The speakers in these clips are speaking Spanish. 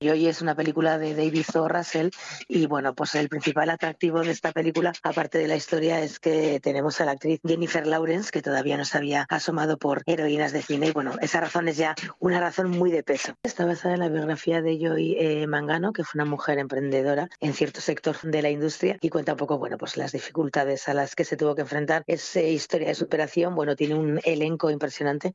Y hoy es una película de David O. Russell y bueno, pues el principal atractivo de esta película, aparte de la historia, es que tenemos a la actriz Jennifer Lawrence, que todavía no se había asomado por heroínas de cine y bueno, esa razón es ya una razón muy de peso. Está basada en la biografía de Joy eh, Mangano, que fue una mujer emprendedora en cierto sector de la industria y cuenta un poco, bueno, pues las dificultades a las que se tuvo que enfrentar. Es eh, historia de superación, bueno, tiene un elenco impresionante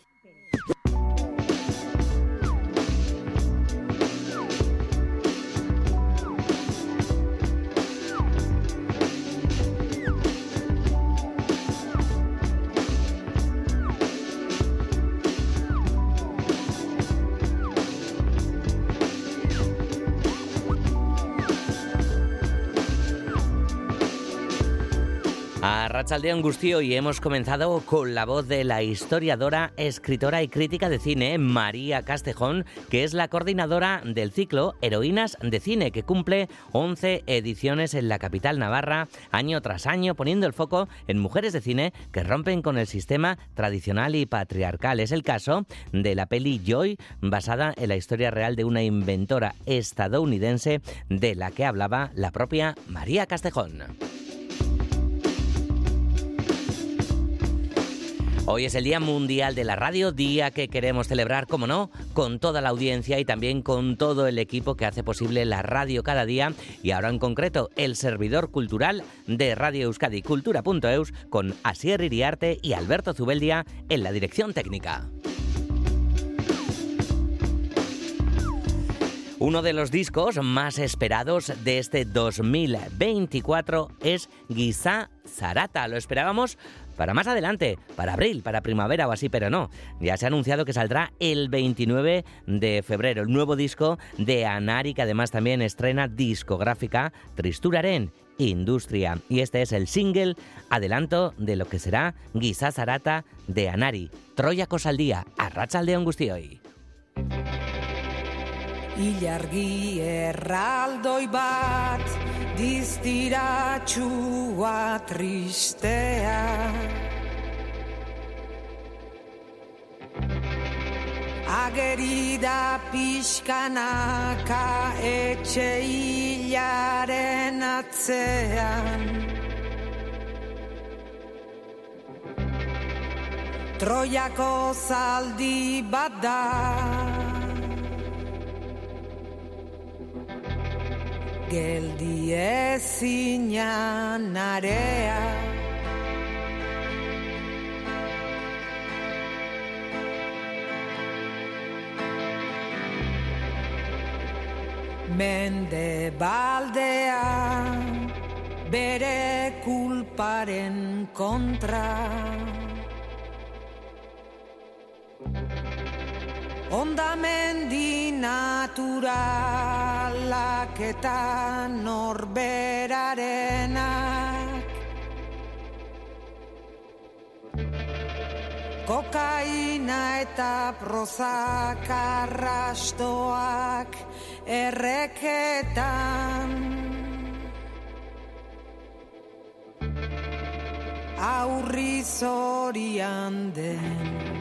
Rachaldeón Gustio y hemos comenzado con la voz de la historiadora, escritora y crítica de cine María Castejón, que es la coordinadora del ciclo Heroínas de Cine, que cumple 11 ediciones en la capital navarra, año tras año, poniendo el foco en mujeres de cine que rompen con el sistema tradicional y patriarcal. Es el caso de la peli Joy, basada en la historia real de una inventora estadounidense de la que hablaba la propia María Castejón. Hoy es el Día Mundial de la Radio, día que queremos celebrar, como no, con toda la audiencia y también con todo el equipo que hace posible la radio cada día y ahora en concreto el servidor cultural de Radio Euskadi Cultura.eus con Asier Iriarte y Alberto Zubeldia en la dirección técnica. Uno de los discos más esperados de este 2024 es Guisa Zarata. Lo esperábamos para más adelante, para abril, para primavera o así, pero no. Ya se ha anunciado que saldrá el 29 de febrero el nuevo disco de Anari, que además también estrena discográfica Tristuraren Industria. Y este es el single adelanto de lo que será Guisa Zarata de Anari. Troya al día, arracha de hoy. Ilargi erraldoi bat diztiratxua tristea. Ageri da pixkanaka etxe hilaren atzean. Troiako zaldi bat da geldi ezina narea. Mende baldea bere kulparen kontra. Ondamendi naturalak eta norberarenak Kokaina eta prozak arrastoak erreketan. Aurri zorian den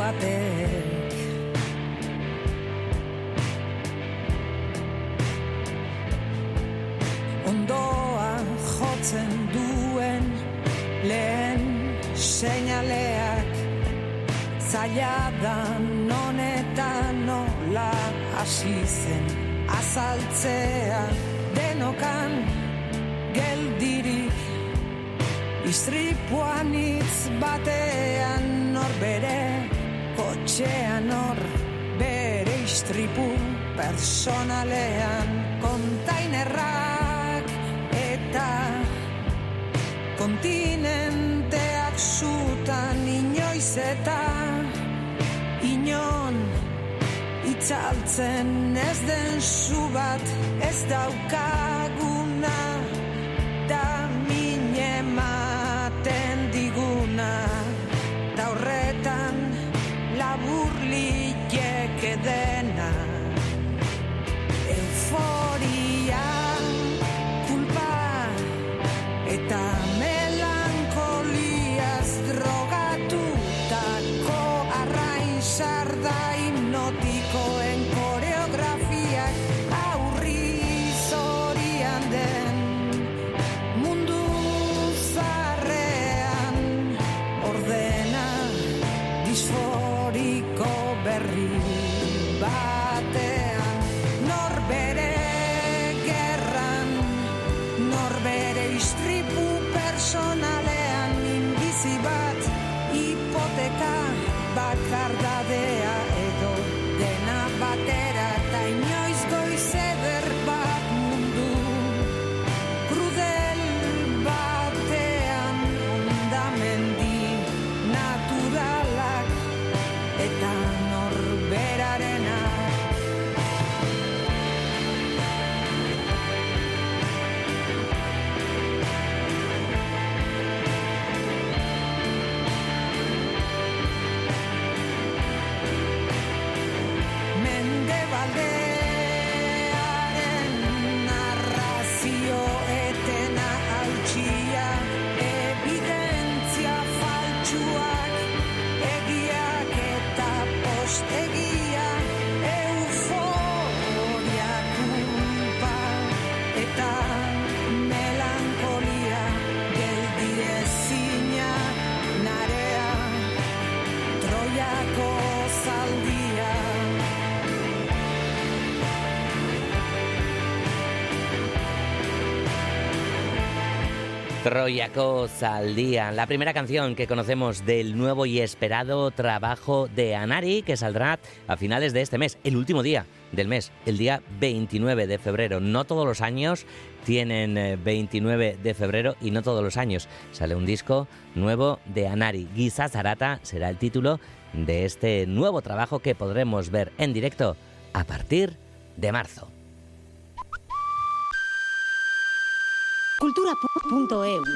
batek. Ondoa jotzen duen lehen seinaleak Zaila da non eta nola hasi zen azaltzea. Denokan geldirik Istripuan itz batean norbere kotxean hor bere istripu personalean. Kontainerrak eta kontinenteak zutan inoiz eta inon itzaltzen ez den zu bat ez daukaguna And night. Troyacos al día, la primera canción que conocemos del nuevo y esperado trabajo de Anari que saldrá a finales de este mes, el último día del mes, el día 29 de febrero. No todos los años tienen 29 eh, de febrero y no todos los años sale un disco nuevo de Anari. Guisa Zarata será el título de este nuevo trabajo que podremos ver en directo a partir de marzo. cultura.eus.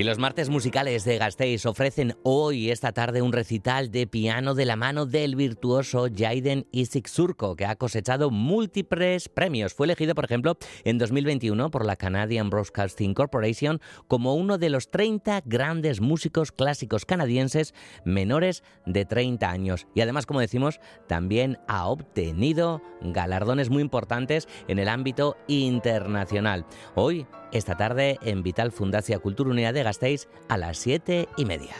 Y los martes musicales de Gasteiz ofrecen hoy, esta tarde, un recital de piano de la mano del virtuoso Jaiden Isik Surko, que ha cosechado múltiples premios. Fue elegido, por ejemplo, en 2021 por la Canadian Broadcasting Corporation como uno de los 30 grandes músicos clásicos canadienses menores de 30 años. Y además, como decimos, también ha obtenido galardones muy importantes en el ámbito internacional. Hoy esta tarde en Vital Fundacia Cultura Unidad de A las siete y media.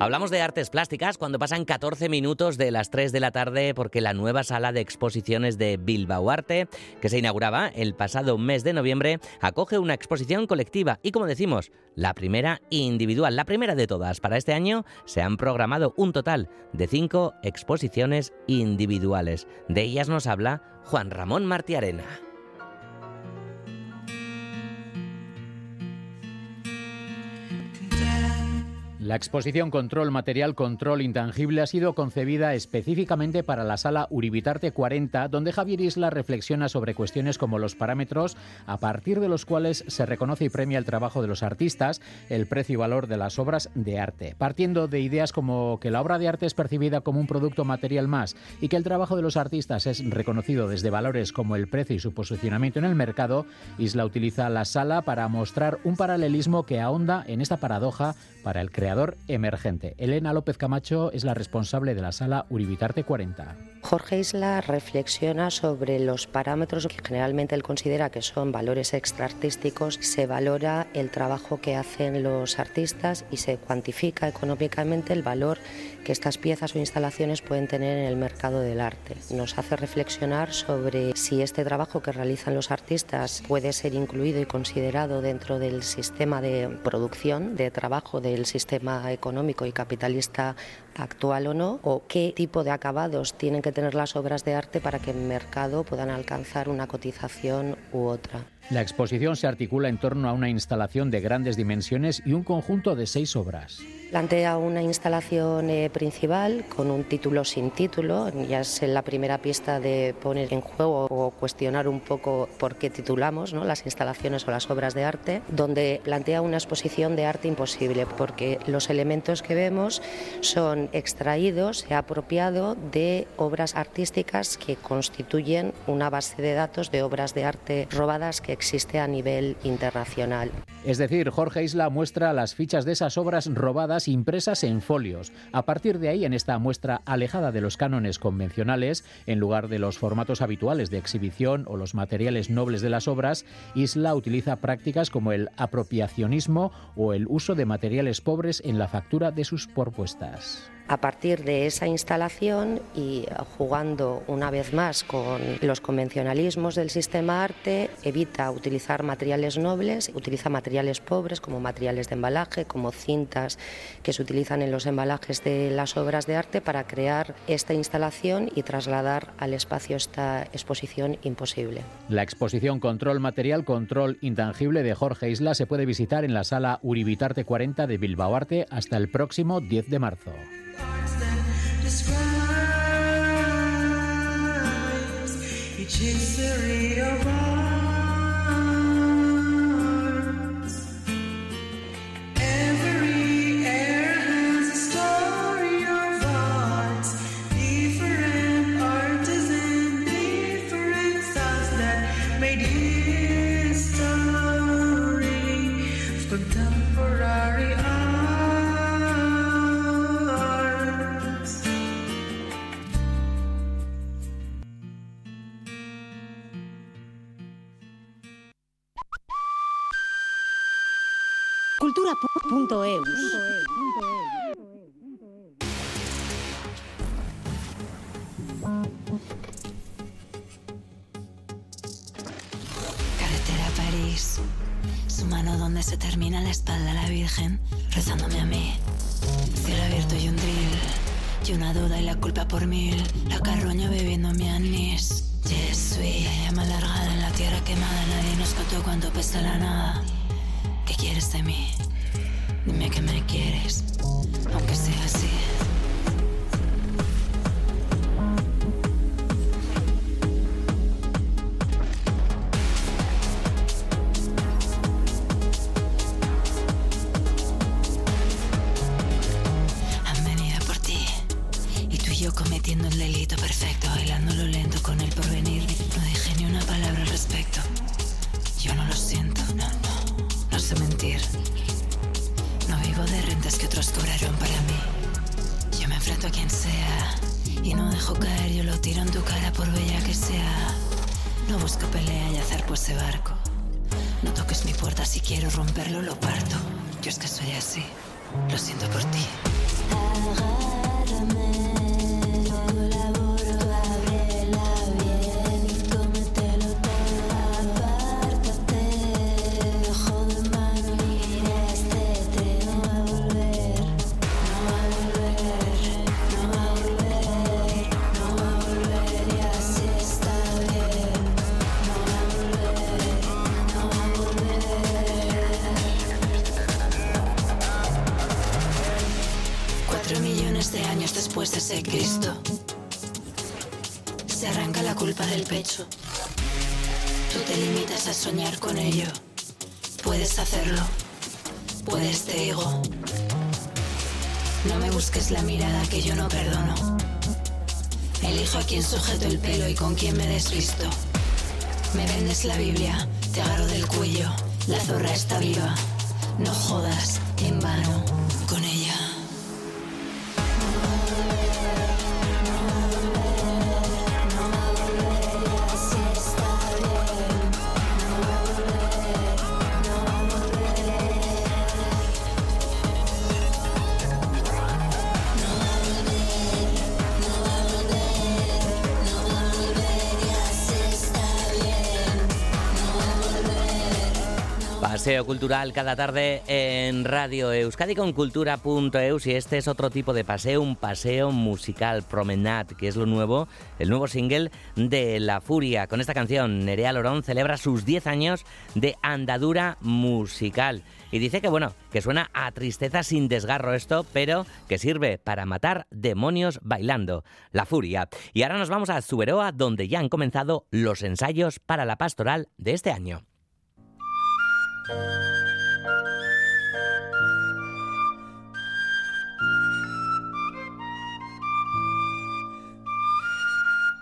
Hablamos de artes plásticas cuando pasan 14 minutos de las 3 de la tarde porque la nueva sala de exposiciones de Bilbao Arte, que se inauguraba el pasado mes de noviembre, acoge una exposición colectiva y como decimos, la primera individual, la primera de todas. Para este año se han programado un total de 5 exposiciones individuales. De ellas nos habla Juan Ramón Martiarena. La exposición Control Material Control Intangible ha sido concebida específicamente para la sala Uribitarte 40, donde Javier Isla reflexiona sobre cuestiones como los parámetros a partir de los cuales se reconoce y premia el trabajo de los artistas, el precio y valor de las obras de arte. Partiendo de ideas como que la obra de arte es percibida como un producto material más y que el trabajo de los artistas es reconocido desde valores como el precio y su posicionamiento en el mercado, Isla utiliza la sala para mostrar un paralelismo que ahonda en esta paradoja para el creador emergente. Elena López Camacho es la responsable de la sala Uribitarte 40. Jorge Isla reflexiona sobre los parámetros que generalmente él considera que son valores extraartísticos. Se valora el trabajo que hacen los artistas y se cuantifica económicamente el valor que estas piezas o instalaciones pueden tener en el mercado del arte. Nos hace reflexionar sobre si este trabajo que realizan los artistas puede ser incluido y considerado dentro del sistema de producción, de trabajo del sistema económico y capitalista actual o no, o qué tipo de acabados tienen que tener las obras de arte para que en mercado puedan alcanzar una cotización u otra. La exposición se articula en torno a una instalación de grandes dimensiones y un conjunto de seis obras. Plantea una instalación eh, principal con un título sin título, ya es la primera pista de poner en juego o cuestionar un poco por qué titulamos ¿no? las instalaciones o las obras de arte, donde plantea una exposición de arte imposible, porque los elementos que vemos son extraídos y apropiado de obras artísticas que constituyen una base de datos de obras de arte robadas que existe a nivel internacional. Es decir, Jorge Isla muestra las fichas de esas obras robadas impresas en folios. A partir de ahí, en esta muestra alejada de los cánones convencionales, en lugar de los formatos habituales de exhibición o los materiales nobles de las obras, Isla utiliza prácticas como el apropiacionismo o el uso de materiales pobres en la factura de sus propuestas a partir de esa instalación y jugando una vez más con los convencionalismos del sistema arte, evita utilizar materiales nobles, utiliza materiales pobres como materiales de embalaje, como cintas que se utilizan en los embalajes de las obras de arte para crear esta instalación y trasladar al espacio esta exposición imposible. La exposición Control Material, Control Intangible de Jorge Isla se puede visitar en la sala Uribitarte 40 de Bilbao Arte hasta el próximo 10 de marzo. That describes each history of Cultura.eus. Carretera a París. Su mano donde se termina la espalda la Virgen, rezándome a mí. Cielo abierto y un drill. Y una duda y la culpa por mil. La carroña bebiendo mi anís. Je suis. La llama alargada en la tierra quemada. Nadie nos contó cuánto pesa la nada. ¿Qué quieres de mí? Dime que me quieres. Aunque sea así. Soñar con ello. Puedes hacerlo. Puedes, te digo. No me busques la mirada que yo no perdono. Elijo a quién sujeto el pelo y con quién me desvisto. Me vendes la Biblia, te agarro del cuello. La zorra está viva. No jodas en vano Cultural cada tarde en Radio Euskadi con cultura.eus y este es otro tipo de paseo, un paseo musical, Promenade, que es lo nuevo, el nuevo single de La Furia. Con esta canción, Nerea Lorón celebra sus 10 años de andadura musical. Y dice que bueno, que suena a tristeza sin desgarro esto, pero que sirve para matar demonios bailando. La Furia. Y ahora nos vamos a Zuberoa, donde ya han comenzado los ensayos para la pastoral de este año.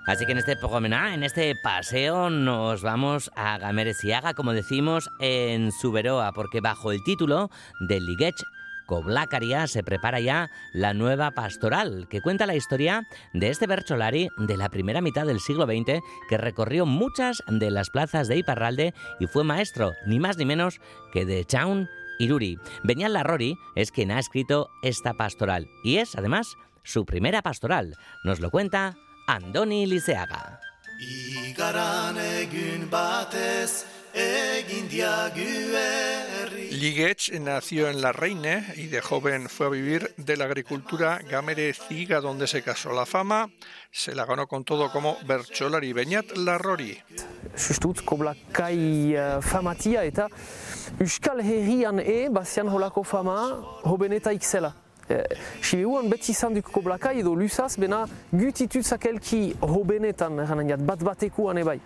Así que en este promenade, en este paseo, nos vamos a Gameresiaga, como decimos, en Suberoa, porque bajo el título de Ligech Coblacaria se prepara ya la nueva pastoral, que cuenta la historia de este Bercholari de la primera mitad del siglo XX, que recorrió muchas de las plazas de Iparralde y fue maestro, ni más ni menos que de Chaun Iruri. Benial Larrori es quien ha escrito esta pastoral, y es, además, su primera pastoral. Nos lo cuenta Andoni Liceaga. Ligech nació en La Reine y de joven fue a vivir de la agricultura Gamere Ziga, donde se casó la fama. Se la ganó con todo como Bercholari Beñat Larrori. Uh, famatia eta Euskal Herrian e bazian holako fama hobenetaik zela. Eh, Sibeuan beti izan duk koblakai edo lusaz, bena gutitut zakelki hobenetan bat batekuan ebai.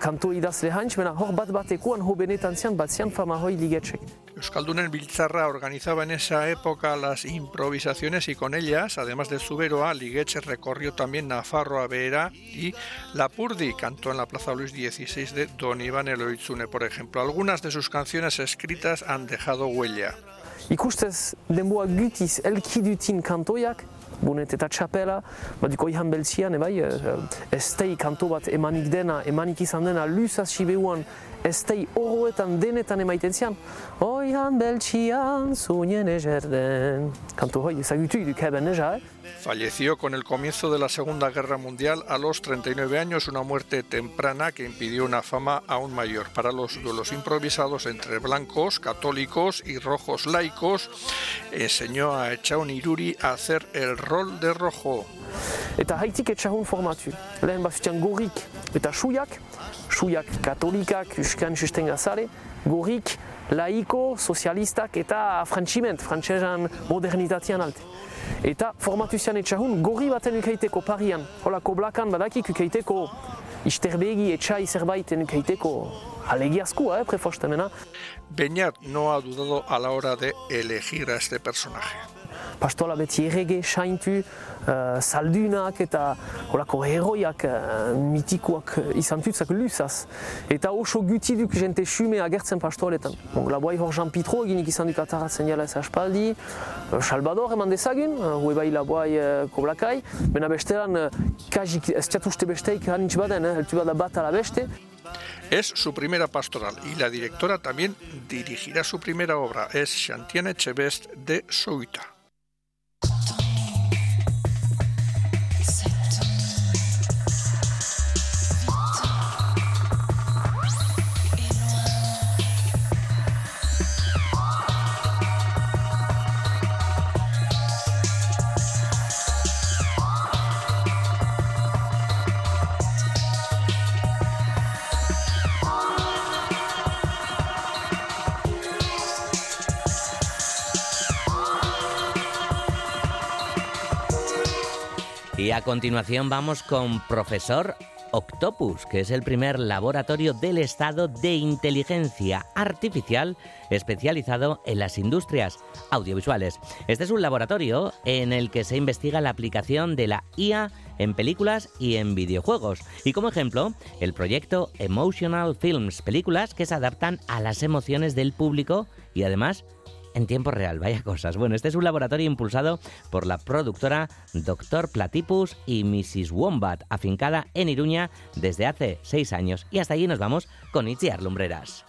Kanto idazle hantz, bena hor bat batekuan hobenetan zian, bat zian fama hoi ligetxek. Euskaldunen Biltzarra organizaba en esa época las improvisaciones y con ellas, además de Zuberoa, Ligech recorrió también Nafarroa Behera y Lapurdi cantó en la Plaza Luis XVI de Don Iván Eloitzune, por ejemplo. Algunas de sus canciones escritas han dejado huella. Ikustez denboa gutiz elkidutin kantoiak, bunet eta txapela, badiko ihan beltzian, ebai, estei kanto bat emanik dena, emanik izan dena, lusaz sibeuan ez tei horretan denetan emaiten zian. Oian beltxian zuñen ejerden. Kantu hoi, ezagutu iduk heben eja, eh? Falleció con el comienzo de la Segunda Guerra Mundial a los 39 años, una muerte temprana que impidió una fama aún mayor. Para los duelos improvisados entre blancos, católicos y rojos laicos, enseñó a Echaun Iruri a hacer el rol de rojo. Eta haitik etxahun formatu. Lehen bazutian gorrik eta suiak, suiak katolikak, uskan susten gazare, gorrik laiko, sozialistak eta frantziment, frantzezan modernitatean alte. Eta formatu zian etxahun gorri baten ukeiteko parian, holako blakan badakik ukeiteko isterbegi etxai zerbaiten ukeiteko alegiazkoa, eh, prefostemena. Beñat no ha dudado a la hora de elegir a este personaje. Pastola beti errege, saintu, uh, saldunak eta horako heroiak uh, mitikoak izan tutzak luzaz. Eta oso gutiduk jente xume agertzen pastoletan. Bon, laboai hor Jean Pitro eginik izan duk ataratzen jala ez aspaldi, uh, Salvador eman dezagun, uh, hue bai laboai uh, koblakai, bena bestelan uh, kajik ez txatuste besteik hanitz baden, eh, heltu bada bat ala beste, Es su primera pastoral y la directora también dirigirá su primera obra. Es Chantiane Chevest de Souita. Y a continuación vamos con Profesor Octopus, que es el primer laboratorio del Estado de inteligencia artificial especializado en las industrias audiovisuales. Este es un laboratorio en el que se investiga la aplicación de la IA en películas y en videojuegos. Y como ejemplo, el proyecto Emotional Films, películas que se adaptan a las emociones del público y además en tiempo real, vaya cosas. Bueno, este es un laboratorio impulsado por la productora Dr. Platypus y Mrs. Wombat, afincada en Iruña desde hace seis años. Y hasta allí nos vamos con Itziar Lumbreras.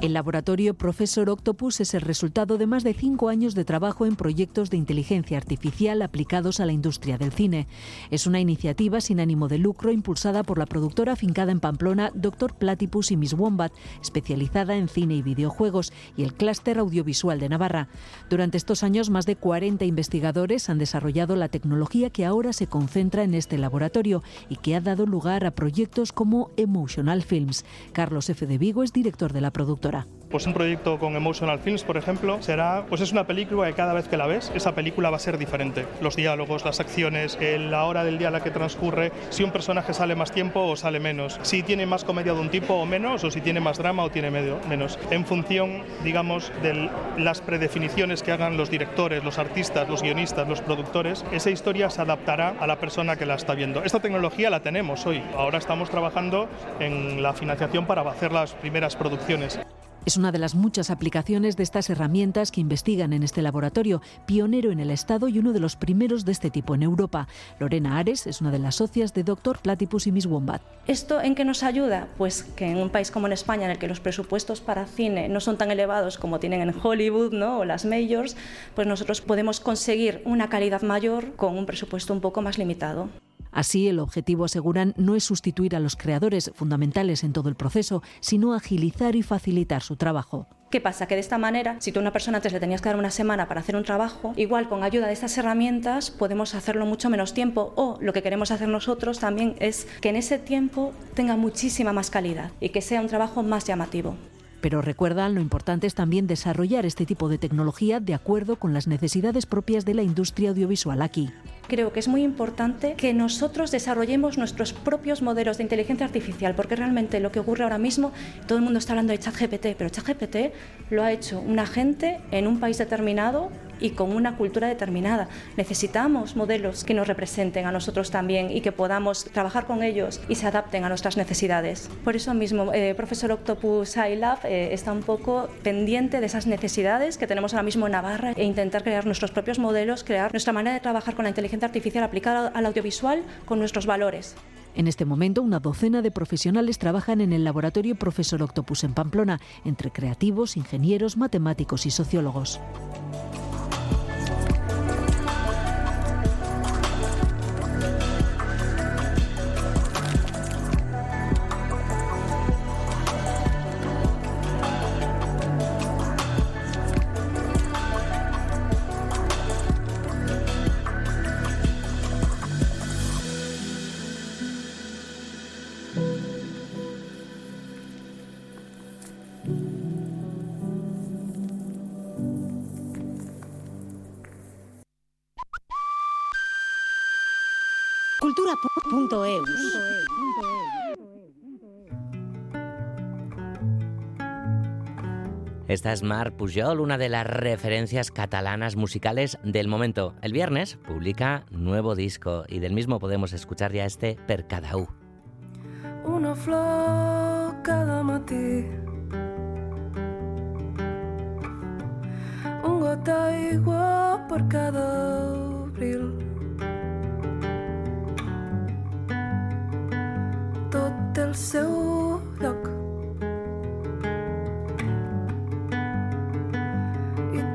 El laboratorio Profesor Octopus es el resultado de más de cinco años de trabajo en proyectos de inteligencia artificial aplicados a la industria del cine. Es una iniciativa sin ánimo de lucro impulsada por la productora afincada en Pamplona Dr. Platypus y Miss Wombat, especializada en cine y videojuegos, y el clúster audiovisual de Navarra. Durante estos años, más de 40 investigadores han desarrollado la tecnología que ahora se concentra en este laboratorio y que ha dado lugar a proyectos como Emotional Films. Carlos F. de Vigo es director de la productora. Pues un proyecto con Emotional Films, por ejemplo, será, pues es una película que cada vez que la ves, esa película va a ser diferente. Los diálogos, las acciones, la hora del día a la que transcurre, si un personaje sale más tiempo o sale menos, si tiene más comedia de un tipo o menos, o si tiene más drama o tiene medio, menos. En función, digamos, de las predefiniciones que hagan los directores, los artistas, los guionistas, los productores, esa historia se adaptará a la persona que la está viendo. Esta tecnología la tenemos hoy. Ahora estamos trabajando en la financiación para hacer las primeras producciones. Es una de las muchas aplicaciones de estas herramientas que investigan en este laboratorio, pionero en el Estado y uno de los primeros de este tipo en Europa. Lorena Ares es una de las socias de Dr. Platypus y Miss Wombat. ¿Esto en qué nos ayuda? Pues que en un país como en España, en el que los presupuestos para cine no son tan elevados como tienen en Hollywood ¿no? o las majors, pues nosotros podemos conseguir una calidad mayor con un presupuesto un poco más limitado. Así, el objetivo, aseguran, no es sustituir a los creadores fundamentales en todo el proceso, sino agilizar y facilitar su trabajo. ¿Qué pasa? Que de esta manera, si tú a una persona antes le tenías que dar una semana para hacer un trabajo, igual con ayuda de estas herramientas podemos hacerlo mucho menos tiempo o lo que queremos hacer nosotros también es que en ese tiempo tenga muchísima más calidad y que sea un trabajo más llamativo. Pero recuerdan, lo importante es también desarrollar este tipo de tecnología de acuerdo con las necesidades propias de la industria audiovisual aquí. Creo que es muy importante que nosotros desarrollemos nuestros propios modelos de inteligencia artificial, porque realmente lo que ocurre ahora mismo, todo el mundo está hablando de ChatGPT, pero ChatGPT lo ha hecho un agente en un país determinado y con una cultura determinada. Necesitamos modelos que nos representen a nosotros también y que podamos trabajar con ellos y se adapten a nuestras necesidades. Por eso mismo, eh, Profesor Octopus iLab eh, está un poco pendiente de esas necesidades que tenemos ahora mismo en Navarra e intentar crear nuestros propios modelos, crear nuestra manera de trabajar con la inteligencia artificial aplicada al audiovisual con nuestros valores. En este momento, una docena de profesionales trabajan en el laboratorio Profesor Octopus en Pamplona, entre creativos, ingenieros, matemáticos y sociólogos. Esta es Mar Pujol, una de las referencias catalanas musicales del momento. El viernes publica nuevo disco y del mismo podemos escuchar ya este Per cada u. Una flor cada matí Un got d'aigua per cada abril Tot el seu lloc.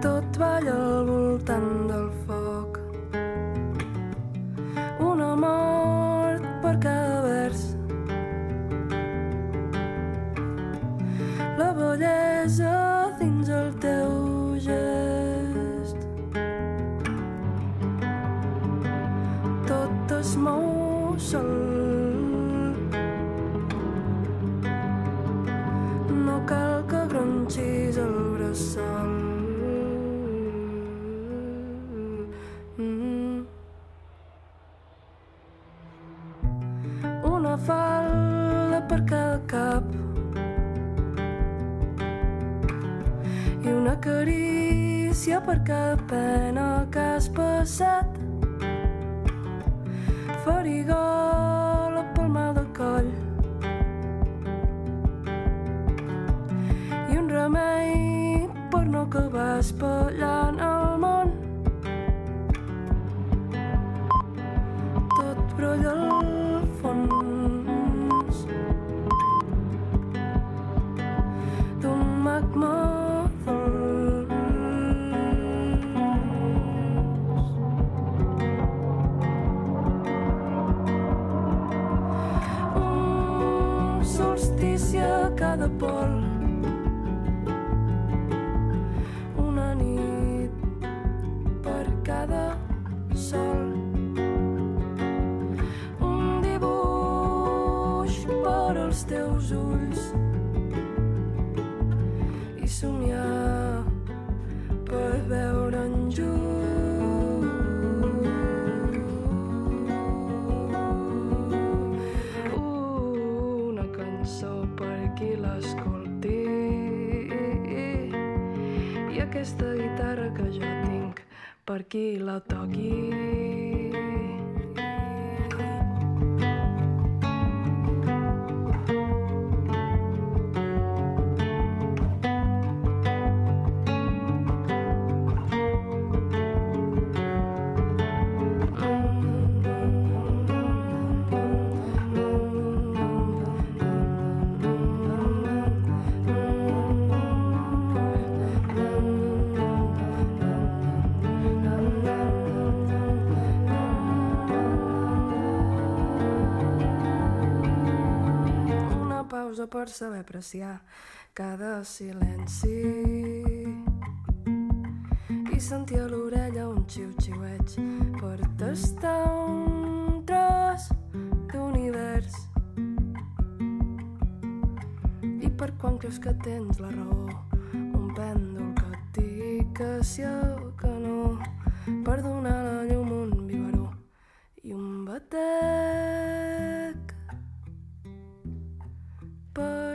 Tot balla al voltant del per cada cap. I una carícia per cada pena que has passat. Farigola pel mal de coll. I un remei per no acabar espallant per qui la per saber apreciar cada silenci. I sentir a l'orella un xiu-xiueig per tastar un tros d'univers. I per quan creus que tens la raó un pèndol que et digui que sí o que no. Per donar la llum un biberó i un batec per cada cor.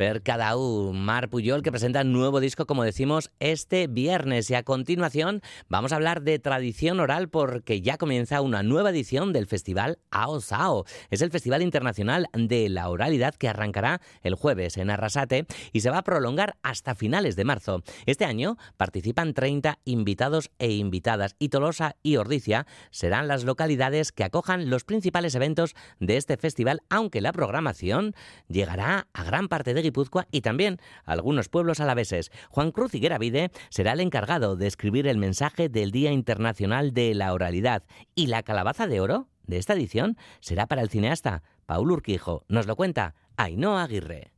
Per Cadau, Mar Puyol, que presenta un nuevo disco, como decimos, este viernes. Y a continuación vamos a hablar de tradición oral porque ya comienza una nueva edición del festival AOSAO. Es el Festival Internacional de la Oralidad que arrancará el jueves en Arrasate y se va a prolongar hasta finales de marzo. Este año participan 30 invitados e invitadas y Tolosa y Ordicia serán las localidades que acojan los principales eventos de este festival, aunque la programación llegará a gran parte de y también algunos pueblos alaveses. Juan Cruz Higueravide será el encargado de escribir el mensaje del Día Internacional de la Oralidad. Y la calabaza de oro de esta edición será para el cineasta Paul Urquijo. Nos lo cuenta Ainhoa Aguirre.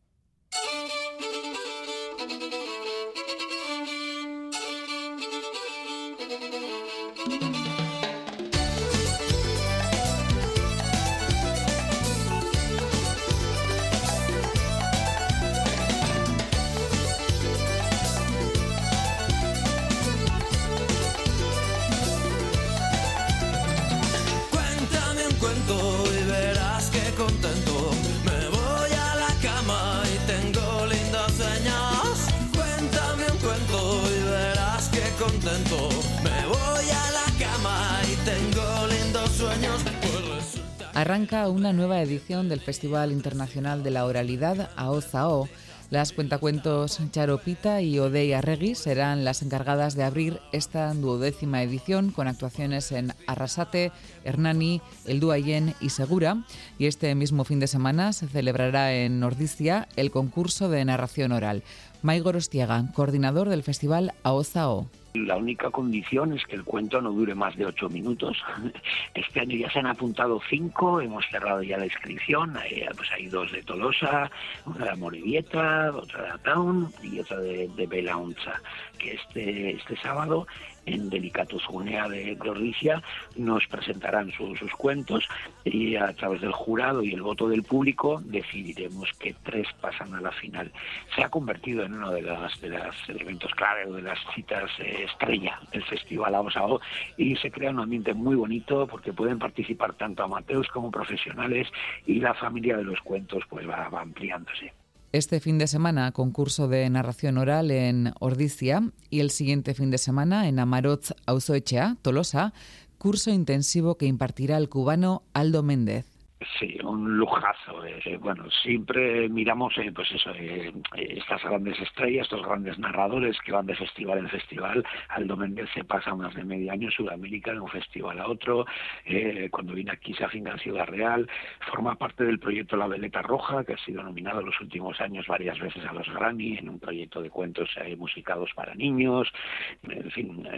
Arranca una nueva edición del Festival Internacional de la Oralidad, AOZAO. Las cuentacuentos Charopita y Odey Arregui serán las encargadas de abrir esta duodécima edición con actuaciones en Arrasate, Hernani, El Duayén y Segura. Y este mismo fin de semana se celebrará en Nordicia el concurso de narración oral. Maigor Ostiaga, coordinador del festival AOZAO. La única condición es que el cuento no dure más de ocho minutos. Este año ya se han apuntado cinco, hemos cerrado ya la inscripción. Hay, pues hay dos de Tolosa, una de Morevieta, otra de Town y otra de, de Belaunza, que este, este sábado en Delicatus Gunea de Gloricia nos presentarán sus cuentos y a través del jurado y el voto del público decidiremos que tres pasan a la final. Se ha convertido en uno de los de elementos clave o de las citas eh, estrella del Festival Abosao y se crea un ambiente muy bonito porque pueden participar tanto amateurs como profesionales y la familia de los cuentos pues va ampliándose. Este fin de semana, concurso de narración oral en Ordicia y el siguiente fin de semana en Amarotz Auzoechea, Tolosa, curso intensivo que impartirá el cubano Aldo Méndez. Sí, un lujazo. Eh, bueno, siempre miramos, eh, pues eh, estas grandes estrellas, estos grandes narradores que van de festival en festival. Aldo Méndez se pasa más de medio año en Sudamérica de un festival a otro. cuando viene aquí se afinca en Ciudad Real. Forma parte del proyecto La Veleta Roja, que ha sido nominado en los últimos años varias veces a los Grammy, en un proyecto de cuentos musicados para niños. En fin,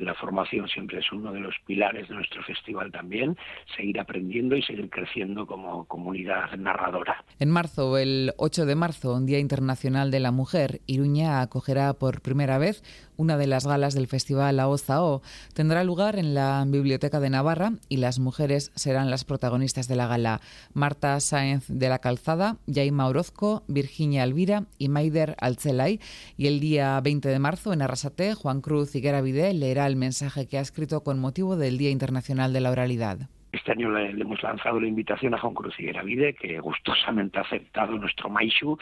la formación siempre es uno de los pilares de nuestro festival también. Seguir aprendiendo y seguir creciendo como comunidad narradora. En marzo, el 8 de marzo, Día Internacional de la Mujer, Iruña acogerá por primera vez una de las galas del Festival AOZAO. Tendrá lugar en la Biblioteca de Navarra y las mujeres serán las protagonistas de la gala. Marta Sáenz de la Calzada, Jaima Orozco, Virginia Alvira y Maider Alcelay. Y el día 20 de marzo en Arrasate, Juan Cruz Higuera Vide leerá el mensaje que ha escrito con motivo del Día Internacional de la Oralidad. Este año le, hemos lanzado la invitación a Juan Cruz Vide, que gustosamente ha aceptado nuestro Maishu.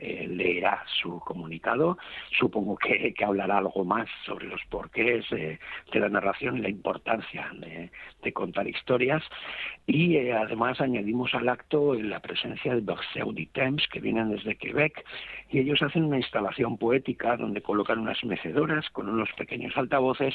Eh, leerá su comunicado. Supongo que, hablará algo más sobre los porqués de la narración y la importancia de, contar historias. Y eh, además añadimos al acto la presencia de Temps, que vienen desde Quebec, y ellos hacen una instalación poética donde colocan unas mecedoras con unos pequeños altavoces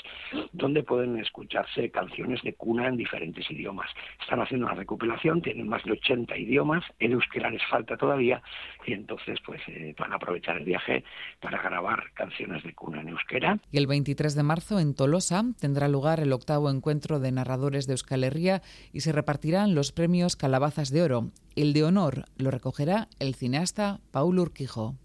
donde pueden escucharse canciones de cuna en diferentes idiomas. Están haciendo una recopilación, tienen más de 80 idiomas, el euskera les falta todavía y entonces pues eh, van a aprovechar el viaje para grabar canciones de cuna en euskera. Y el 23 de marzo en Tolosa tendrá lugar el octavo encuentro de narradores de Euskal Herria y se repartirán los premios Calabazas de Oro. El de honor lo recogerá el cineasta Paul Urquijo.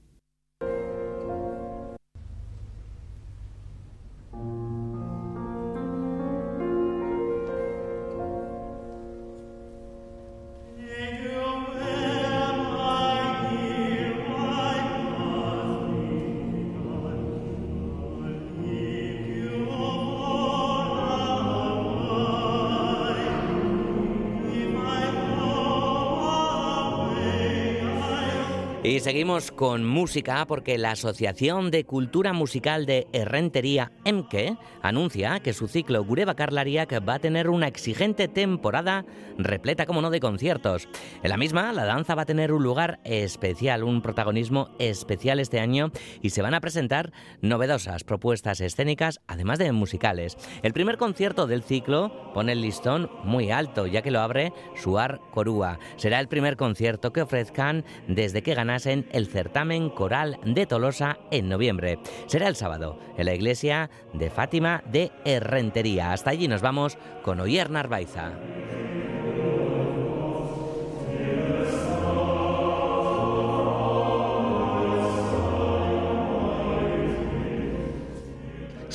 Seguimos con música porque la Asociación de Cultura Musical de Errentería, EMKE, anuncia que su ciclo Gureba Karlariak va a tener una exigente temporada repleta, como no, de conciertos. En la misma, la danza va a tener un lugar especial, un protagonismo especial este año y se van a presentar novedosas propuestas escénicas, además de musicales. El primer concierto del ciclo pone el listón muy alto, ya que lo abre Suar Corúa. Será el primer concierto que ofrezcan desde que ganan el certamen coral de Tolosa en noviembre. Será el sábado en la iglesia de Fátima de Herrentería. Hasta allí nos vamos con Oyer Narvaiza.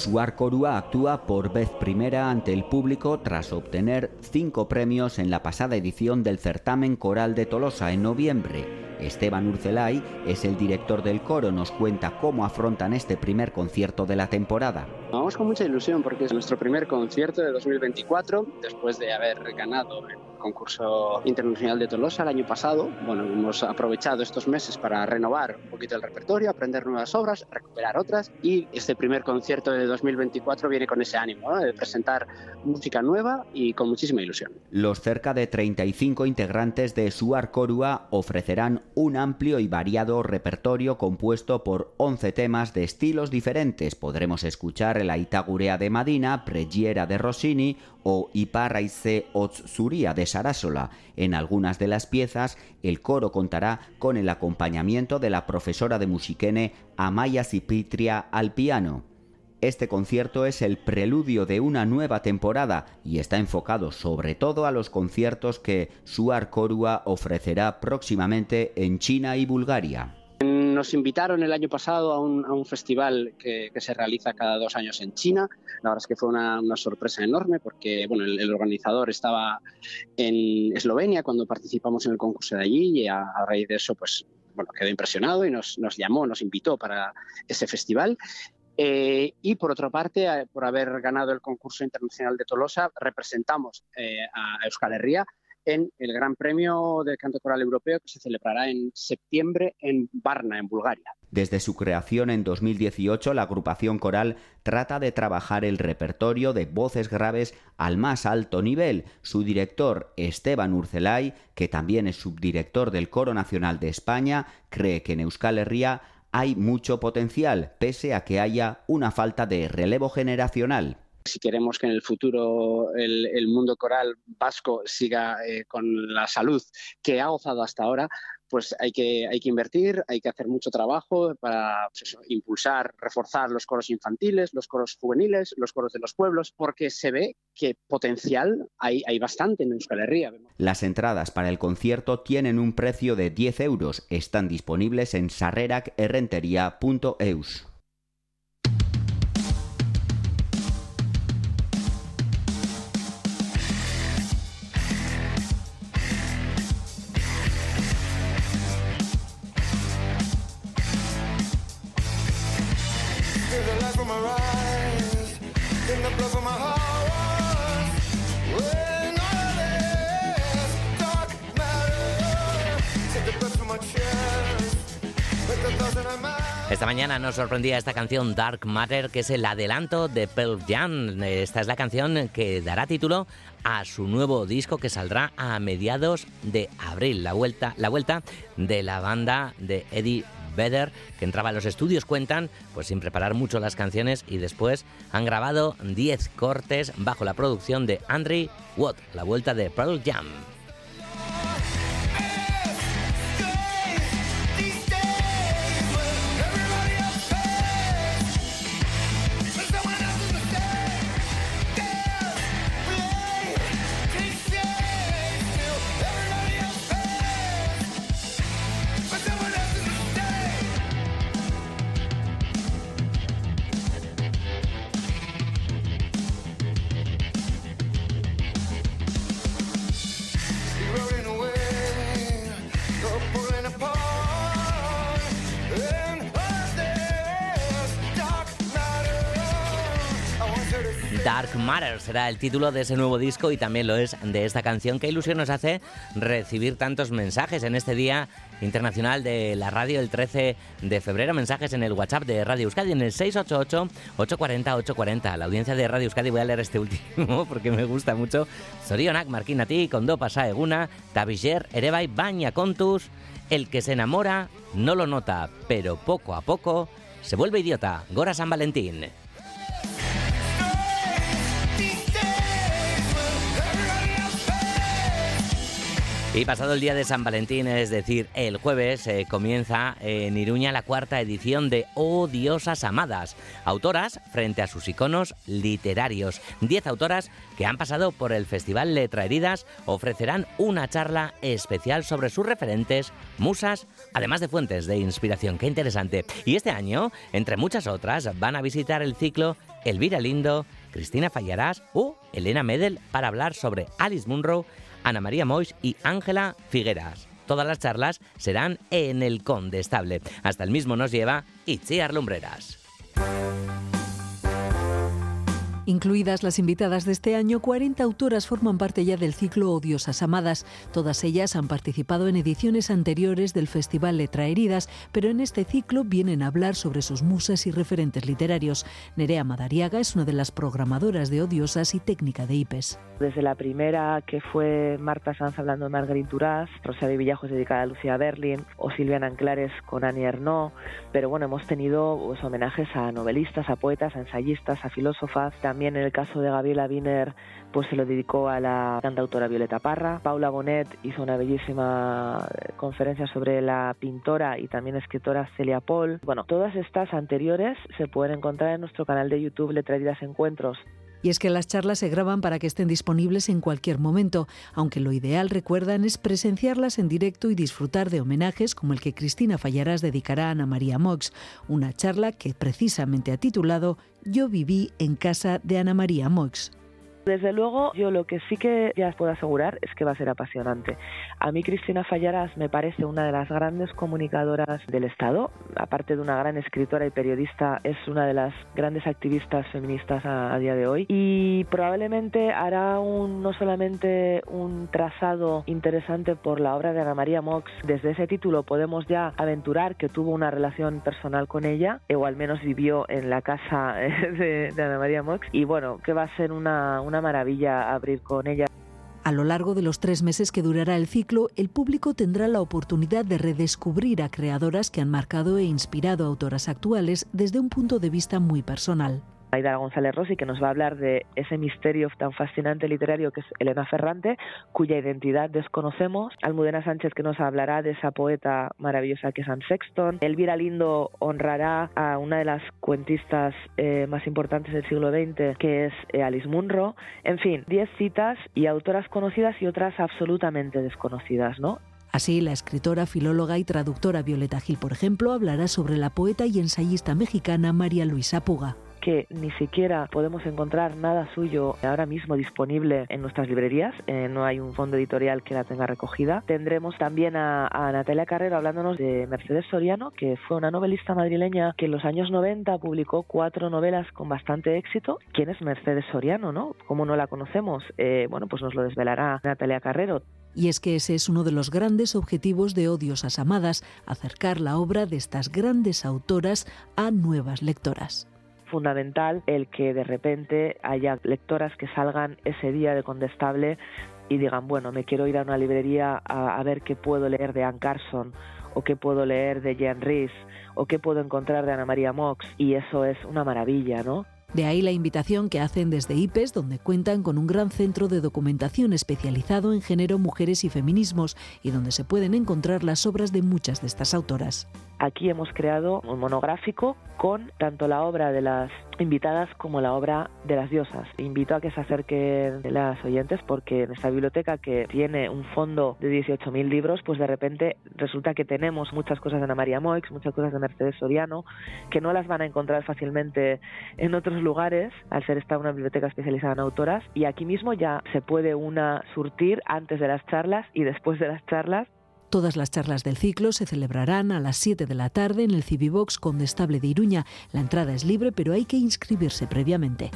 Suar Corúa actúa por vez primera ante el público tras obtener cinco premios en la pasada edición del certamen coral de Tolosa en noviembre. Esteban Urcelay es el director del coro, nos cuenta cómo afrontan este primer concierto de la temporada. Vamos con mucha ilusión porque es nuestro primer concierto de 2024 después de haber ganado el concurso internacional de Tolosa el año pasado. Bueno, hemos aprovechado estos meses para renovar un poquito el repertorio, aprender nuevas obras, recuperar otras y este primer concierto de 2024 viene con ese ánimo de presentar música nueva y con muchísima ilusión. Los cerca de 35 integrantes de Suar Corua ofrecerán un amplio y variado repertorio compuesto por 11 temas de estilos diferentes. Podremos escuchar la Itagurea de Madina, Pregiera de Rossini o Iparraize Otsuria de Sarasola. En algunas de las piezas, el coro contará con el acompañamiento de la profesora de musiquene Amaya Cipitria al piano. Este concierto es el preludio de una nueva temporada y está enfocado sobre todo a los conciertos que Suar Korua ofrecerá próximamente en China y Bulgaria. Nos invitaron el año pasado a un, festival que, se realiza cada dos años en China. La verdad es que fue una, sorpresa enorme porque bueno, el, organizador estaba en Eslovenia cuando participamos en el concurso de allí y a, raíz de eso pues, bueno, quedó impresionado y nos, llamó, nos invitó para ese festival. Eh, y por otra parte, eh, por haber ganado el concurso internacional de Tolosa, representamos eh, a Euskal Herria en el Gran Premio del Canto Coral Europeo que se celebrará en septiembre en Varna, en Bulgaria. Desde su creación en 2018, la agrupación coral trata de trabajar el repertorio de voces graves al más alto nivel. Su director, Esteban Urcelay, que también es subdirector del Coro Nacional de España, cree que en Euskal Herria hay mucho potencial, pese a que haya una falta de relevo generacional. Si queremos que en el futuro el, mundo coral vasco siga eh, con la salud que ha gozado hasta ahora, pues hay que, hay que invertir, hay que hacer mucho trabajo para pues impulsar, reforzar los coros infantiles, los coros juveniles, los coros de los pueblos, porque se ve que potencial hay, hay bastante en Euskal Herria. Las entradas para el concierto tienen un precio de 10 euros. Están disponibles en sarreracerrentería.eus. Esta mañana nos sorprendía esta canción Dark Matter, que es el adelanto de Pearl Jam. Esta es la canción que dará título a su nuevo disco que saldrá a mediados de abril. La vuelta, la vuelta de la banda de Eddie Vedder, que entraba a los estudios, cuentan, pues sin preparar mucho las canciones y después han grabado 10 cortes bajo la producción de Andre Watt, la vuelta de Pearl Jam. Será el título de ese nuevo disco y también lo es de esta canción. Qué ilusión nos hace recibir tantos mensajes en este día internacional de la radio el 13 de febrero. Mensajes en el WhatsApp de Radio Euskadi en el 688-840-840. La audiencia de Radio Euskadi, voy a leer este último porque me gusta mucho. Zorionak, Marquinati, Kondo Pasa Eguna, Tabiger, Erebai, Baña Contus. El que se enamora no lo nota, pero poco a poco se vuelve idiota. Gora San Valentín. Y pasado el día de San Valentín, es decir, el jueves, eh, comienza en Iruña la cuarta edición de Oh Diosas Amadas, autoras frente a sus iconos literarios. Diez autoras que han pasado por el Festival Letra Heridas ofrecerán una charla especial sobre sus referentes, musas, además de fuentes de inspiración. Qué interesante. Y este año, entre muchas otras, van a visitar el ciclo Elvira Lindo, Cristina Fallarás o Elena Medel para hablar sobre Alice Munro Ana María Mois y Ángela Figueras. Todas las charlas serán en el Condestable. Hasta el mismo nos lleva Itziar Lumbreras. Incluidas las invitadas de este año, 40 autoras forman parte ya del ciclo Odiosas Amadas. Todas ellas han participado en ediciones anteriores del Festival Letra Heridas, pero en este ciclo vienen a hablar sobre sus musas y referentes literarios. Nerea Madariaga es una de las programadoras de Odiosas y técnica de IPES. Desde la primera, que fue Marta Sanz hablando de Marguerite Duras, Rosario Villajos dedicada a Lucía Berlin, o Silvia Anclares con Annie Ernaux, pero bueno, hemos tenido pues, homenajes a novelistas, a poetas, a ensayistas, a filósofas, también en el caso de Gabriela Wiener, pues se lo dedicó a la cantautora Violeta Parra. Paula Bonet hizo una bellísima eh, conferencia sobre la pintora y también escritora Celia Paul. Bueno, todas estas anteriores se pueden encontrar en nuestro canal de YouTube Letradidas Encuentros. Y es que las charlas se graban para que estén disponibles en cualquier momento, aunque lo ideal, recuerdan, es presenciarlas en directo y disfrutar de homenajes como el que Cristina Fallarás dedicará a Ana María Mox, una charla que precisamente ha titulado Yo viví en casa de Ana María Mox. Desde luego, yo lo que sí que ya puedo asegurar es que va a ser apasionante. A mí Cristina Fallaras me parece una de las grandes comunicadoras del Estado, aparte de una gran escritora y periodista, es una de las grandes activistas feministas a, día de hoy. Y probablemente hará un, no solamente un trazado interesante por la obra de Ana María Mox, desde ese título podemos ya aventurar que tuvo una relación personal con ella, o al menos vivió en la casa de, de Ana María Mox, y bueno, que va a ser una una maravilla abrir con ella. A lo largo de los tres meses que durará el ciclo, el público tendrá la oportunidad de redescubrir a creadoras que han marcado e inspirado a autoras actuales desde un punto de vista muy personal. Aida González Rossi, que nos va a hablar de ese misterio tan fascinante literario que es Elena Ferrante, cuya identidad desconocemos. Almudena Sánchez, que nos hablará de esa poeta maravillosa que es Anne Sexton. Elvira Lindo honrará a una de las cuentistas eh, más importantes del siglo XX, que es eh, Alice Munro. En fin, 10 citas y autoras conocidas y otras absolutamente desconocidas, ¿no? Así, la escritora, filóloga y traductora Violeta Gil, por ejemplo, hablará sobre la poeta y ensayista mexicana María Luisa Puga que ni siquiera podemos encontrar nada suyo ahora mismo disponible en nuestras librerías, eh, no hay un fondo editorial que la tenga recogida. Tendremos también a, Natalia Carrero hablándonos de Mercedes Soriano, que fue una novelista madrileña que en los años 90 publicó cuatro novelas con bastante éxito. ¿Quién es Mercedes Soriano, no? ¿Cómo no la conocemos? Eh, bueno, pues nos lo desvelará Natalia Carrero. Y es que ese es uno de los grandes objetivos de Odiosas Amadas, acercar la obra de estas grandes autoras a nuevas lectoras fundamental el que de repente haya lectoras que salgan ese día de Condestable y digan, bueno, me quiero ir a una librería a, ver qué puedo leer de Anne Carson o qué puedo leer de Jan Rhys o qué puedo encontrar de Ana María Mox y eso es una maravilla, ¿no? De ahí la invitación que hacen desde IPES, donde cuentan con un gran centro de documentación especializado en género, mujeres y feminismos, y donde se pueden encontrar las obras de muchas de estas autoras. Aquí hemos creado un monográfico con tanto la obra de las invitadas como la obra de las diosas. Invito a que se acerquen las oyentes porque en esta biblioteca que tiene un fondo de 18.000 libros, pues de repente resulta que tenemos muchas cosas de Ana María Moix, muchas cosas de Mercedes Soriano, que no las van a encontrar fácilmente en otros lugares, al ser esta una biblioteca especializada en autoras, y aquí mismo ya se puede una surtir antes de las charlas y después de las charlas Todas las charlas del ciclo se celebrarán a las 7 de la tarde en el Civivox Condestable de Iruña. La entrada es libre, pero hay que inscribirse previamente.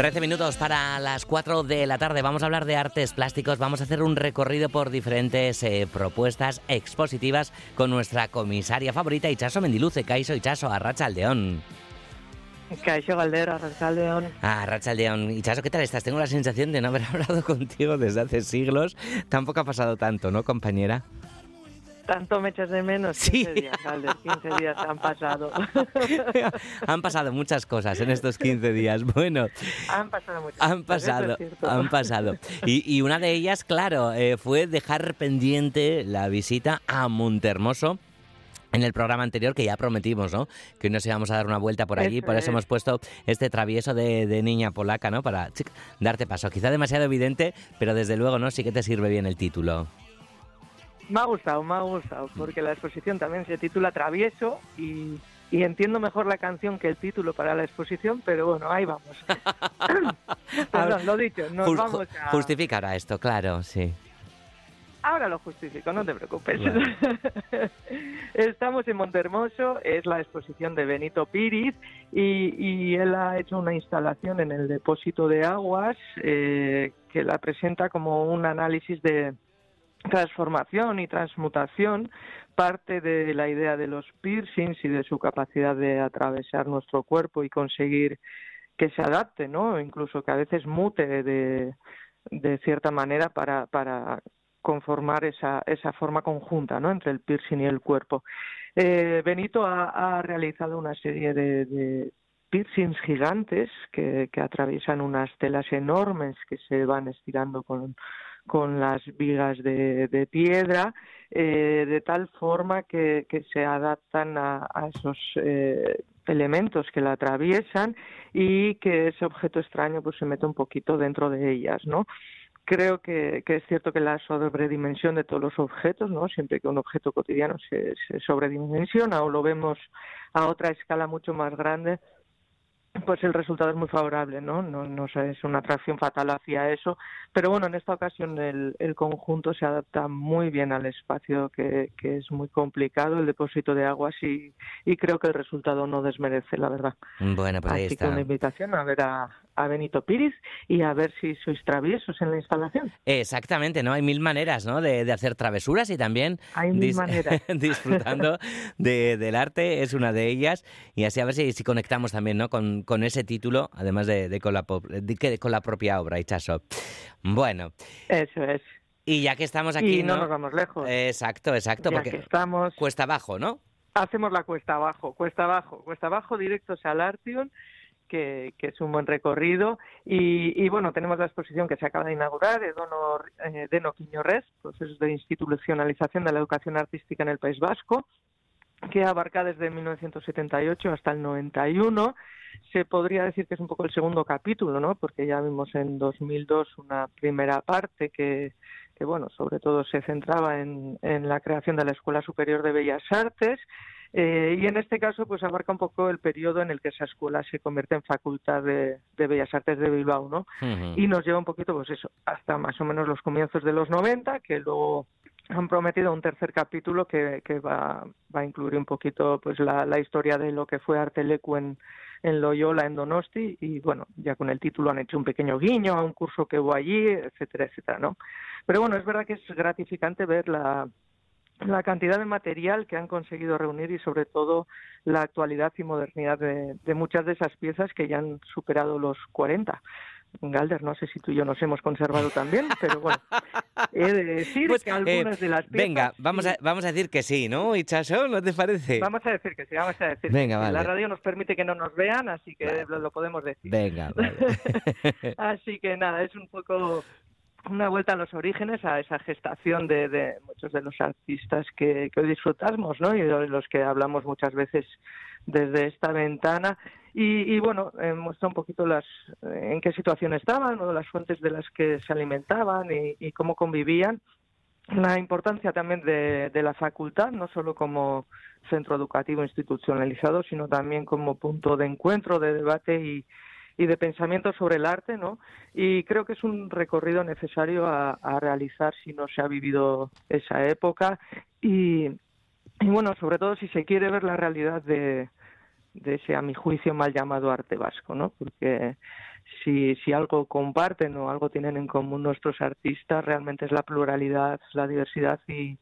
13 minutos para las 4 de la tarde. Vamos a hablar de artes plásticos. Vamos a hacer un recorrido por diferentes eh, propuestas expositivas con nuestra comisaria favorita, Ichaso Mendiluce. Caiso Ichaso, Arracha Aldeón. Caixo Galdero, Arrachaldeón. Ah, Arracha Aldeón. Ichaso, ¿qué tal estás? Tengo la sensación de no haber hablado contigo desde hace siglos. Tampoco ha pasado tanto, ¿no, compañera? Tanto me echas de menos. 15 días, Galder, 15 días han pasado. Han pasado muchas cosas en estos 15 días. Bueno, han pasado muchas han cosas, pasado, es cierto. han pasado. Y, y una de ellas, claro, eh, fue dejar pendiente la visita a Montermoso. En el programa anterior que ya prometimos, ¿no? Que nos íbamos a dar una vuelta por allí, por eso es. hemos puesto este travieso de, de niña polaca, ¿no? Para chic, darte paso. Quizá demasiado evidente, pero desde luego, ¿no? Sí que te sirve bien el título. Me ha gustado, me ha gustado, porque la exposición también se titula Travieso y, y entiendo mejor la canción que el título para la exposición, pero bueno, ahí vamos. Perdón, lo dicho, nos vamos a... Justificará esto, claro, sí. Ahora lo justifico, no te preocupes. Estamos en Montermoso, es la exposición de Benito Píriz y, y él ha hecho una instalación en el depósito de aguas eh, que la presenta como un análisis de transformación y transmutación, parte de la idea de los piercings y de su capacidad de atravesar nuestro cuerpo y conseguir que se adapte, ¿no? Incluso que a veces mute de, de cierta manera para, para conformar esa, esa forma conjunta ¿no? entre el piercing y el cuerpo. Eh, Benito ha, realizado una serie de, de piercings gigantes que, que atraviesan unas telas enormes que se van estirando con, con las vigas de, de piedra, eh, de tal forma que, que se adaptan a, a esos eh, elementos que la atraviesan y que ese objeto extraño pues se mete un poquito dentro de ellas, ¿no? Creo que, que es cierto que la sobredimensión de todos los objetos, ¿no? Siempre que un objeto cotidiano se, se sobredimensiona o lo vemos a otra escala mucho más grande, pues el resultado es muy favorable, ¿no? No, no sé, es una atracción fatal hacia eso, pero bueno, en esta ocasión el, el conjunto se adapta muy bien al espacio, que, que es muy complicado, el depósito de aguas, y, y creo que el resultado no desmerece, la verdad. Bueno, pues ahí Así que está. una invitación a ver a, a Benito Piris y a ver si sois traviesos en la instalación. Exactamente, ¿no? Hay mil maneras, ¿no? De, de hacer travesuras y también Hay mil maneras. disfrutando de- del arte es una de ellas y así a ver si, si conectamos también, ¿no? Con, con ese título, además de, de con, la, con la propia obra, Ichaso. Bueno. Eso es. Y ya que estamos aquí, y no, nos vamos lejos. Exacto, exacto, Ya porque que estamos... cuesta abajo, ¿no? Hacemos la cuesta abajo, cuesta abajo, cuesta abajo directos al Artium, que, que es un buen recorrido. Y, y, bueno, tenemos la exposición que se acaba de inaugurar, de Dono, eh, Deno Quiñorres, procesos de institucionalización de la educación artística en el País Vasco, que abarca desde 1978 hasta el 91. Se podría decir que es un poco el segundo capítulo, ¿no? Porque ya vimos en 2002 una primera parte que, que bueno, sobre todo se centraba en, en la creación de la Escuela Superior de Bellas Artes. Eh, y en este caso, pues abarca un poco el periodo en el que esa escuela se convierte en Facultad de, de Bellas Artes de Bilbao, ¿no? Y nos lleva un poquito, pues eso, hasta más o menos los comienzos de los 90, que luego han prometido un tercer capítulo que, que va, va a incluir un poquito pues la, la historia de lo que fue Artelecu en, en Loyola, en Donosti, y bueno, ya con el título han hecho un pequeño guiño a un curso que hubo allí, etcétera, etcétera, ¿no? Pero bueno, es verdad que es gratificante ver la, la cantidad de material que han conseguido reunir y sobre todo la actualidad y modernidad de, de muchas de esas piezas que ya han superado los 40. Galder, no sé si tú y yo nos hemos conservado también, pero bueno, he de decir Pues, que algunas eh, de las piezas... Venga, vamos a, vamos a decir que sí, ¿no, Ichaso? ¿No te parece? Vamos a decir que sí, vamos a decir Venga, que sí. La vale. radio nos permite que no nos vean, así que lo, lo podemos decir. Venga, vale. Así que nada, es un poco una vuelta a los orígenes, a esa gestación de, muchos de los artistas que, hoy disfrutamos, ¿no? Y de los que hablamos muchas veces desde esta ventana. Y, y bueno, eh, muestra un poquito las en qué situación estaban, las fuentes de las que se alimentaban y, y cómo convivían. la importancia también de, de la facultad, no solo como centro educativo institucionalizado, sino también como punto de encuentro, de debate y, y de pensamiento sobre el arte, ¿no? Y creo que es un recorrido necesario a, realizar si no se ha vivido esa época y, y, bueno, sobre todo si se quiere ver la realidad de, de ese, a mi juicio, mal llamado arte vasco, ¿no? Porque si, si algo comparten o algo tienen en común nuestros artistas, realmente es la pluralidad, la diversidad y,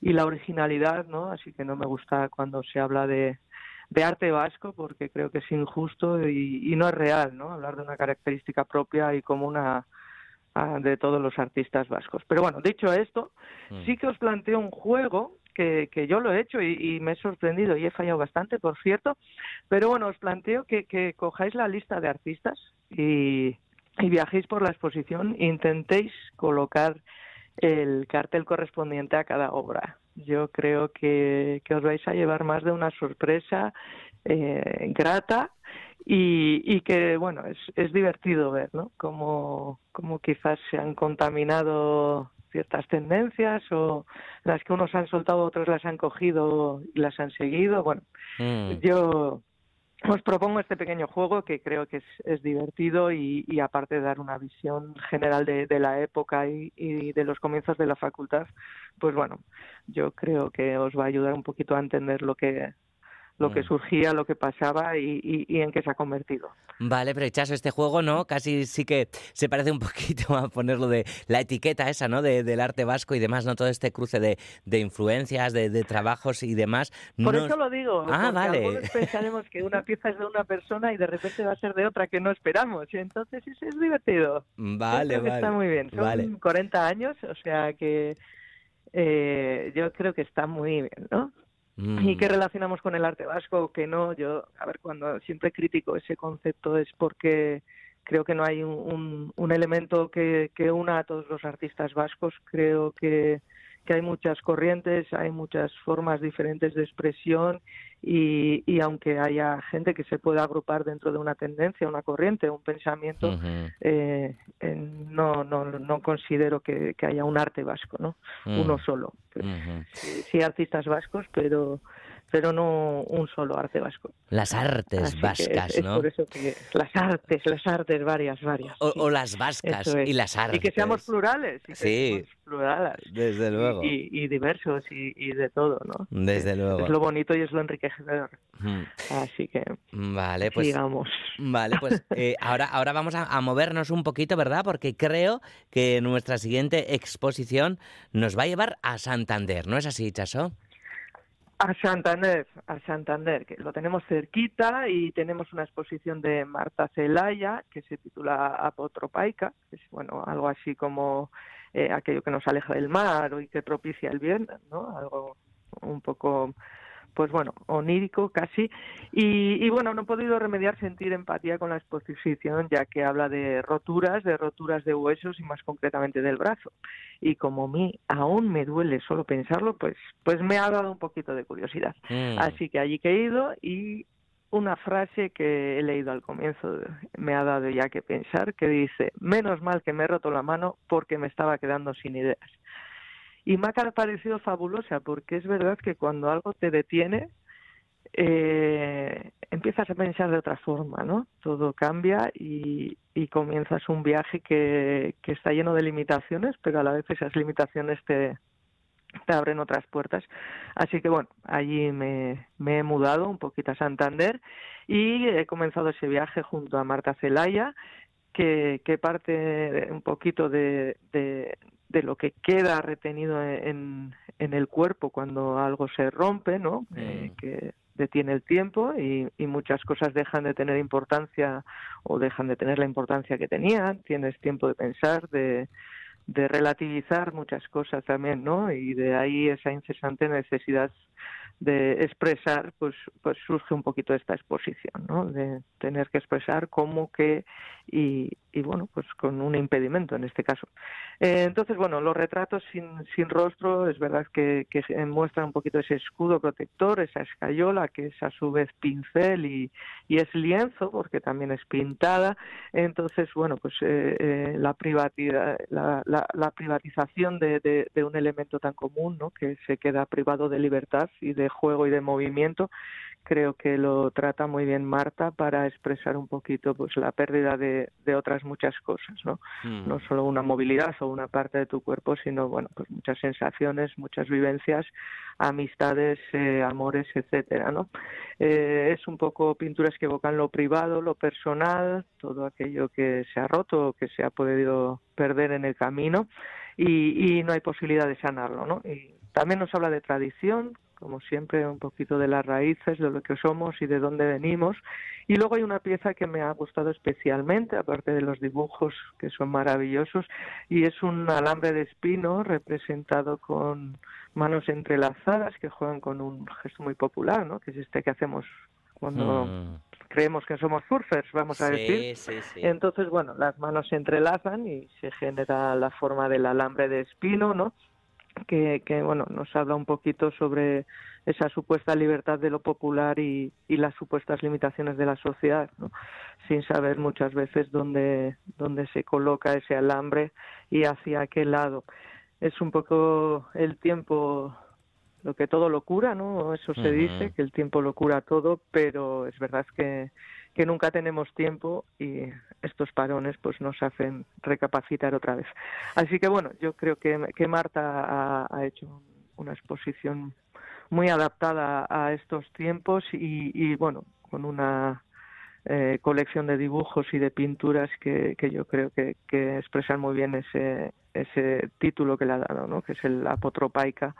y la originalidad, ¿no? Así que no me gusta cuando se habla de, de arte vasco porque creo que es injusto y, y, no es real, ¿no? Hablar de una característica propia y común a, a, de todos los artistas vascos. Pero bueno, dicho esto, mm. sí que os planteo un juego que, que yo lo he hecho y, y, me he sorprendido y he fallado bastante, por cierto. Pero bueno, os planteo que, que cojáis la lista de artistas y, y viajéis por la exposición, intentéis colocar el cartel correspondiente a cada obra. Yo creo que, que os vais a llevar más de una sorpresa eh, grata y, y, que, bueno, es, es divertido ver, ¿no? Como, como quizás se han contaminado ciertas tendencias o las que unos han soltado, otros las han cogido y las han seguido. Bueno, mm. yo os propongo este pequeño juego que creo que es, es divertido y, y, aparte de dar una visión general de, de la época y, y, de los comienzos de la facultad, pues bueno, yo creo que os va a ayudar un poquito a entender lo que lo que mm. surgía, lo que pasaba y, y, y, en qué se ha convertido. Vale, pero Chaso, este juego, ¿no? Casi sí que se parece un poquito a ponerlo de la etiqueta esa, ¿no? De, del arte vasco y demás, ¿no? Todo este cruce de, de influencias, de, de, trabajos y demás. Por no... eso lo digo. Ah, vale. pensaremos que una pieza es de una persona y de repente va a ser de otra que no esperamos. Y entonces eso es divertido. Vale, vale. Está muy bien. Son vale. 40 años, o sea que eh, yo creo que está muy bien, ¿no? Mm. ¿Y qué relacionamos con el arte vasco que no? Yo, a ver, cuando siempre critico ese concepto es porque creo que no hay un, un, un elemento que, que, una a todos los artistas vascos. Creo que, que, hay muchas corrientes, hay muchas formas diferentes de expresión y, y, aunque haya gente que se pueda agrupar dentro de una tendencia, una corriente, un pensamiento, uh -huh. eh, no, no, no considero que, que, haya un arte vasco, ¿no? Uh -huh. Uno solo. Uh -huh. sí, sí, artistas vascos, pero pero no un solo arte vasco. Las artes Así vascas, es, es ¿no? por eso que las artes, las artes varias, varias. O, sí. o las vascas es. y las artes. Y que seamos plurales. Y que sí. Plurales. Desde luego. Y, y, y diversos y, y, de todo, ¿no? Desde luego. Es lo bonito y es lo enriquecedor. Hmm. Así que. Vale, pues. Digamos. Vale, pues eh, ahora, ahora vamos a, a, movernos un poquito, ¿verdad? Porque creo que nuestra siguiente exposición nos va a llevar a Santander, ¿no es así, Chaso? A Santander, a Santander, que lo tenemos cerquita y tenemos una exposición de Marta Celaya que se titula Apotropaica, que es bueno, algo así como eh, aquello que nos aleja del mar y que propicia el bien, ¿no? Algo un poco pues bueno, onírico casi. Y, y, bueno, no he podido remediar sentir empatía con la exposición, ya que habla de roturas, de roturas de huesos y más concretamente del brazo. Y como a mí aún me duele solo pensarlo, pues, pues me ha dado un poquito de curiosidad. Mm. Así que allí que he ido y una frase que he leído al comienzo me ha dado ya que pensar, que dice, menos mal que me he roto la mano porque me estaba quedando sin ideas y me ha parecido fabulosa porque es verdad que cuando algo te detiene eh, empiezas a pensar de otra forma, ¿no? Todo cambia y, y comienzas un viaje que, que, está lleno de limitaciones, pero a la vez esas limitaciones te, te abren otras puertas. Así que bueno, allí me, me he mudado un poquito a Santander y he comenzado ese viaje junto a Marta Celaya, que, que parte un poquito de, de, de lo que queda retenido en, en el cuerpo cuando algo se rompe, ¿no? Mm. Eh, que detiene el tiempo y, y, muchas cosas dejan de tener importancia o dejan de tener la importancia que tenían. Tienes tiempo de pensar, de, de relativizar muchas cosas también, ¿no? Y de ahí esa incesante necesidad de expresar, pues, pues surge un poquito esta exposición, ¿no? De tener que expresar cómo, qué y, y bueno, pues con un impedimento en este caso. Eh, entonces, bueno, los retratos sin, sin rostro es verdad que, que muestran un poquito ese escudo protector, esa escayola que es a su vez pincel y, es lienzo porque también es pintada. Entonces, bueno, pues eh, eh, la, privatidad, la privatización de, de, de un elemento tan común, ¿no? Que se queda privado de libertad y de juego y de movimiento creo que lo trata muy bien Marta para expresar un poquito pues la pérdida de, de otras muchas cosas no Mm. no solo una movilidad o una parte de tu cuerpo sino bueno pues muchas sensaciones muchas vivencias amistades eh, amores etcétera no eh, es un poco pinturas que evocan lo privado lo personal todo aquello que se ha roto o que se ha podido perder en el camino y, y no hay posibilidad de sanarlo no y también nos habla de tradición como siempre, un poquito de las raíces, de lo que somos y de dónde venimos. Y luego hay una pieza que me ha gustado especialmente, aparte de los dibujos que son maravillosos, y es un alambre de espino representado con manos entrelazadas que juegan con un gesto muy popular, ¿no? que es este que hacemos cuando Mm. creemos que somos surfers, vamos a Sí, decir. sí, sí. Entonces, bueno, las manos se entrelazan y se genera la forma del alambre de espino, ¿no? Que, que bueno nos habla un poquito sobre esa supuesta libertad de lo popular y, y las supuestas limitaciones de la sociedad ¿no? sin saber muchas veces dónde dónde se coloca ese alambre y hacia qué lado. Es un poco el tiempo lo que todo lo cura no eso se dice que el tiempo lo cura todo pero es verdad que que nunca tenemos tiempo y estos parones pues nos hacen recapacitar otra vez. Así que bueno, yo creo que, que Marta ha, hecho una exposición muy adaptada a estos tiempos y, y bueno, con una eh, colección de dibujos y de pinturas que, que yo creo que expresan muy bien ese, ese título que le ha dado, ¿no? que es el apotropaica,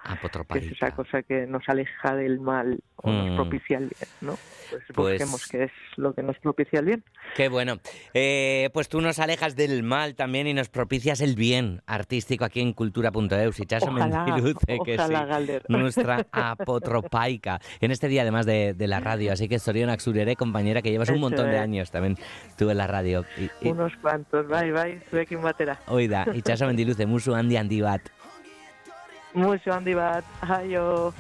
que es esa cosa que nos aleja del mal o Mm. nos propicia el bien. ¿no? Pues, Pues- busquemos qué es lo que nos propicia el bien. Qué bueno. Eh, pues tú nos alejas del mal también y nos propicias el bien artístico aquí en cultura.eus. Y Chaso Ojalá, Mendiluce, que sí, nuestra apotropaica. En este día, además de, de la radio. Así que Soriona Xurere, compañera, que llevas un Eso montón de es. años también tú en la radio. Y, y, Unos cuantos, bye, bye, zuekin batera. oida, itxaso mendiluze, musu handi handi bat. Mucho handi bat, aio.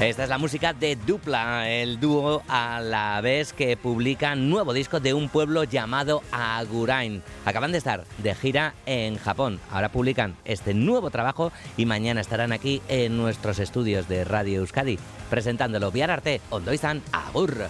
Esta es la música de Dupla, el dúo a la vez que publica nuevo disco de un pueblo llamado Agurain. Acaban de estar de gira en Japón. Ahora publican este nuevo trabajo y mañana estarán aquí en nuestros estudios de Radio Euskadi presentándolo. Biar arte, agur.